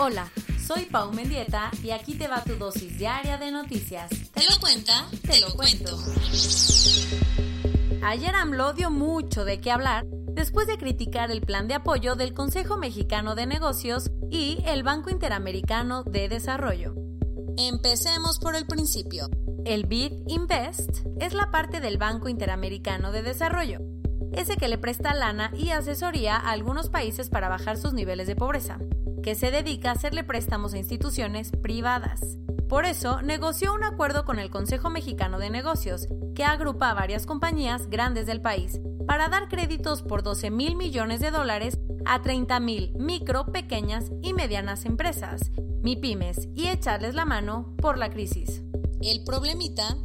Hola, soy Pau Mendieta y aquí te va tu dosis diaria de noticias. ¿Te lo cuenta? Te lo cuento. Ayer AMLO dio mucho de qué hablar después de criticar el plan de apoyo del Consejo Mexicano de Negocios y el Banco Interamericano de Desarrollo. Empecemos por el principio. El BID Invest es la parte del Banco Interamericano de Desarrollo, ese que le presta lana y asesoría a algunos países para bajar sus niveles de pobreza, que se dedica a hacerle préstamos a instituciones privadas. Por eso, negoció un acuerdo con el Consejo Mexicano de Negocios, que agrupa a varias compañías grandes del país, para dar créditos por 12 mil millones de dólares a 30 mil micro, pequeñas y medianas empresas, MIPIMES, y echarles la mano por la crisis. El problemita.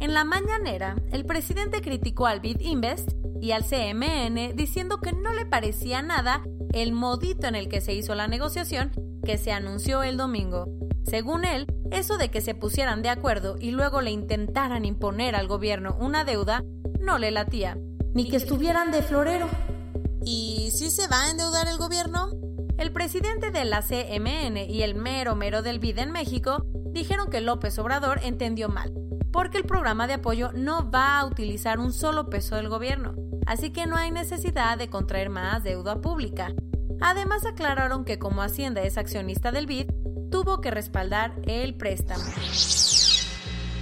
En la mañanera, el presidente criticó al BID Invest y al CMN diciendo que no le parecía nada el modito en el que se hizo la negociación que se anunció el domingo. Según él, eso de que se pusieran de acuerdo y luego le intentaran imponer al gobierno una deuda no le latía, ni que estuvieran de florero. ¿Y si se va a endeudar el gobierno? El presidente de la CMN y el mero mero del BID en México dijeron que López Obrador entendió mal, porque el programa de apoyo no va a utilizar un solo peso del gobierno, así que no hay necesidad de contraer más deuda pública. Además aclararon que como Hacienda es accionista del BID, tuvo que respaldar el préstamo.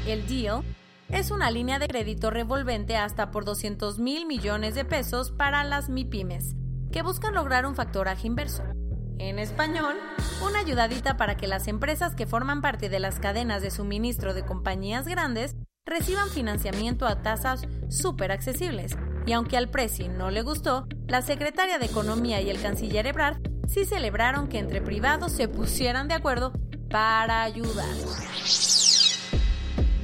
El deal es una línea de crédito revolvente hasta por 200 mil millones de pesos para las MIPIMES, que buscan lograr un factoraje inverso. En español, una ayudadita para que las empresas que forman parte de las cadenas de suministro de compañías grandes reciban financiamiento a tasas súper accesibles. Y aunque al Presi no le gustó, la secretaria de Economía y el canciller Ebrard sí celebraron que entre privados se pusieran de acuerdo para ayudar.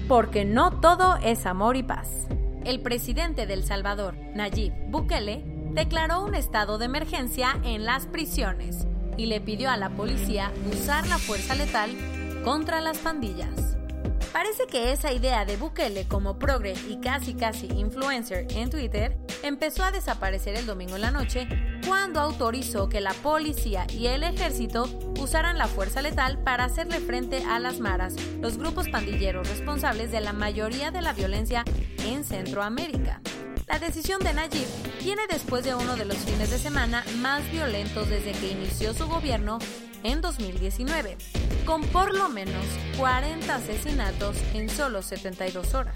Porque no todo es amor y paz. El presidente de El Salvador, Nayib Bukele, declaró un estado de emergencia en las prisiones y le pidió a la policía usar la fuerza letal contra las pandillas. Parece que esa idea de Bukele como progre y casi casi influencer en Twitter empezó a desaparecer el domingo en la noche cuando autorizó que la policía y el ejército usaran la fuerza letal para hacerle frente a las maras, los grupos pandilleros responsables de la mayoría de la violencia en Centroamérica. La decisión de Nayib viene después de uno de los fines de semana más violentos desde que inició su gobierno en 2019, con por lo menos 40 asesinatos en solo 72 horas.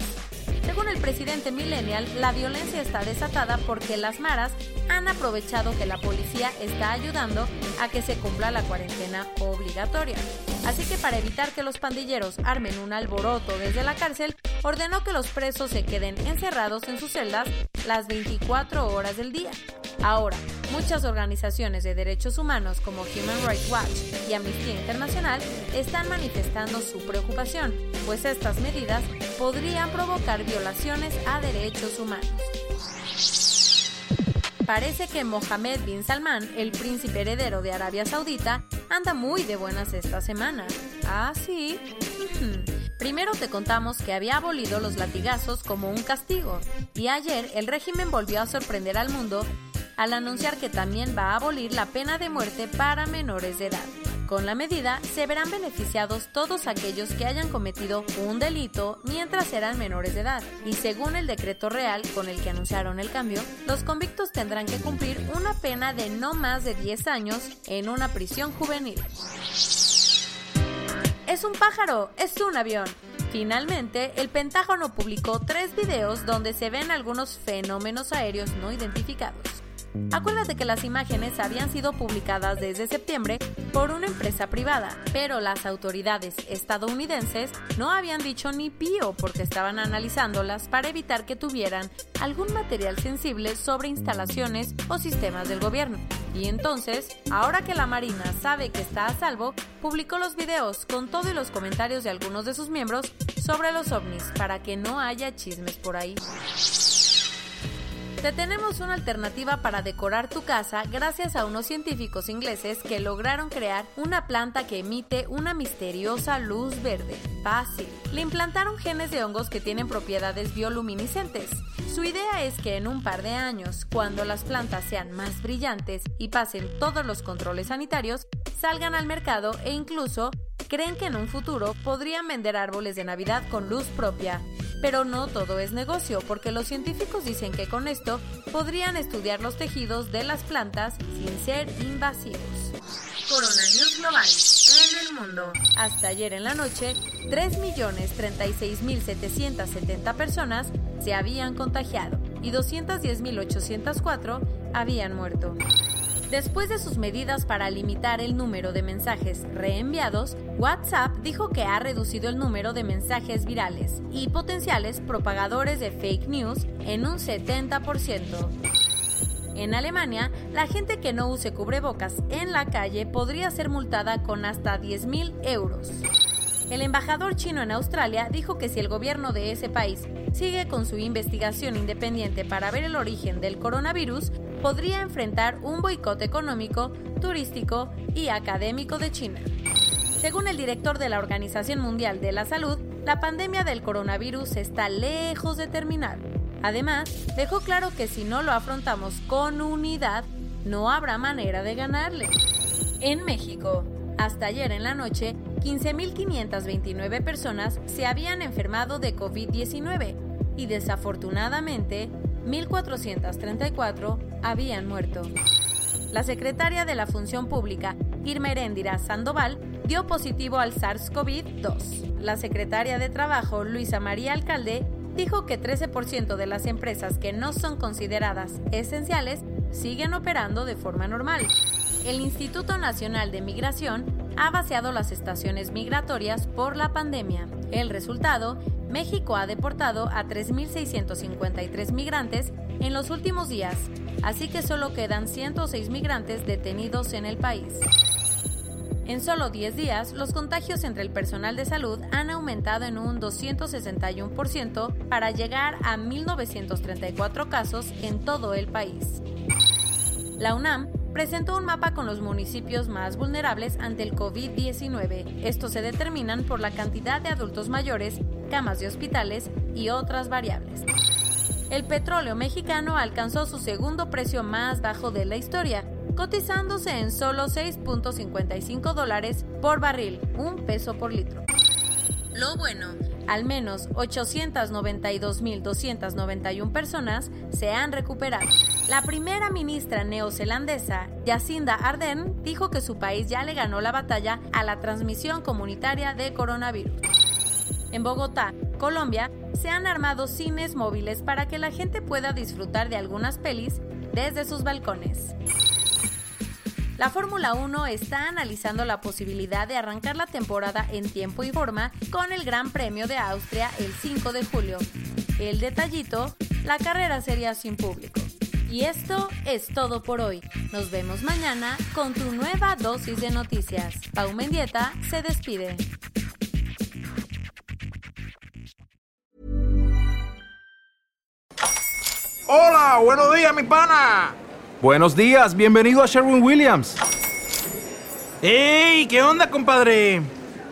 Según el presidente Millennial, la violencia está desatada porque las maras han aprovechado que la policía está ayudando a que se cumpla la cuarentena obligatoria. Así que para evitar que los pandilleros armen un alboroto desde la cárcel, ordenó que los presos se queden encerrados en sus celdas las 24 horas del día. Ahora, muchas organizaciones de derechos humanos como Human Rights Watch y Amnistía Internacional están manifestando su preocupación, pues estas medidas podrían provocar violaciones a derechos humanos. Parece que Mohammed bin Salman, el príncipe heredero de Arabia Saudita, anda muy de buenas esta semana. Ah, sí. Primero te contamos que había abolido los latigazos como un castigo, y ayer el régimen volvió a sorprender al mundo al anunciar que también va a abolir la pena de muerte para menores de edad. Con la medida se verán beneficiados todos aquellos que hayan cometido un delito mientras eran menores de edad, y según el decreto real con el que anunciaron el cambio, los convictos tendrán que cumplir una pena de no más de 10 años en una prisión juvenil. Es un pájaro, es un avión. Finalmente, el Pentágono publicó tres videos donde se ven algunos fenómenos aéreos no identificados. Acuérdate que las imágenes habían sido publicadas desde septiembre por una empresa privada, pero las autoridades estadounidenses no habían dicho ni pío porque estaban analizándolas para evitar que tuvieran algún material sensible sobre instalaciones o sistemas del gobierno. Y entonces, ahora que la Marina sabe que está a salvo, publicó los videos con todos los comentarios de algunos de sus miembros sobre los ovnis para que no haya chismes por ahí. Te tenemos una alternativa para decorar tu casa gracias a unos científicos ingleses que lograron crear una planta que emite una misteriosa luz verde. Fácil. Le implantaron genes de hongos que tienen propiedades bioluminiscentes. Su idea es que en un par de años, cuando las plantas sean más brillantes y pasen todos los controles sanitarios, salgan al mercado e incluso creen que en un futuro podrían vender árboles de Navidad con luz propia. Pero no todo es negocio, porque los científicos dicen que con esto podrían estudiar los tejidos de las plantas sin ser invasivos. Coronavirus global en el mundo. Hasta ayer en la noche, 3.036.770 personas se habían contagiado y 210.804 habían muerto. Después de sus medidas para limitar el número de mensajes reenviados, WhatsApp dijo que ha reducido el número de mensajes virales y potenciales propagadores de fake news en un 70%. En Alemania, la gente que no use cubrebocas en la calle podría ser multada con hasta 10.000 euros. El embajador chino en Australia dijo que si el gobierno de ese país sigue con su investigación independiente para ver el origen del coronavirus, podría enfrentar un boicot económico, turístico y académico de China. Según el director de la Organización Mundial de la Salud, la pandemia del coronavirus está lejos de terminar. Además, dejó claro que si no lo afrontamos con unidad, no habrá manera de ganarle. En México, hasta ayer en la noche, 15.529 personas se habían enfermado de COVID-19 y desafortunadamente 1.434 habían muerto. La secretaria de la Función Pública, Irma Heréndira Sandoval, dio positivo al SARS-CoV-2. La secretaria de Trabajo, Luisa María Alcalde, dijo que 13% de las empresas que no son consideradas esenciales siguen operando de forma normal. El Instituto Nacional de Migración ha vaciado las estaciones migratorias por la pandemia. El resultado, México ha deportado a 3.653 migrantes en los últimos días, así que solo quedan 106 migrantes detenidos en el país. En solo 10 días, los contagios entre el personal de salud han aumentado en un 261% para llegar a 1.934 casos en todo el país. La UNAM presentó un mapa con los municipios más vulnerables ante el COVID-19. Estos se determinan por la cantidad de adultos mayores, camas de hospitales y otras variables. El petróleo mexicano alcanzó su segundo precio más bajo de la historia, cotizándose en solo 6.55 dólares por barril, un peso por litro. Lo bueno, al menos 892.291 personas se han recuperado. La primera ministra neozelandesa, Jacinda Ardern, dijo que su país ya le ganó la batalla a la transmisión comunitaria de coronavirus. En Bogotá, Colombia, se han armado cines móviles para que la gente pueda disfrutar de algunas pelis desde sus balcones. La Fórmula 1 está analizando la posibilidad de arrancar la temporada en tiempo y forma con el Gran Premio de Austria el 5 de julio. El detallito, la carrera sería sin público. Y esto es todo por hoy. Nos vemos mañana con tu nueva dosis de noticias. Pau Mendieta se despide. Hola, buenos días, mi pana. Buenos días, bienvenido a Sherwin Williams. ¡Ey! ¿Qué onda, compadre?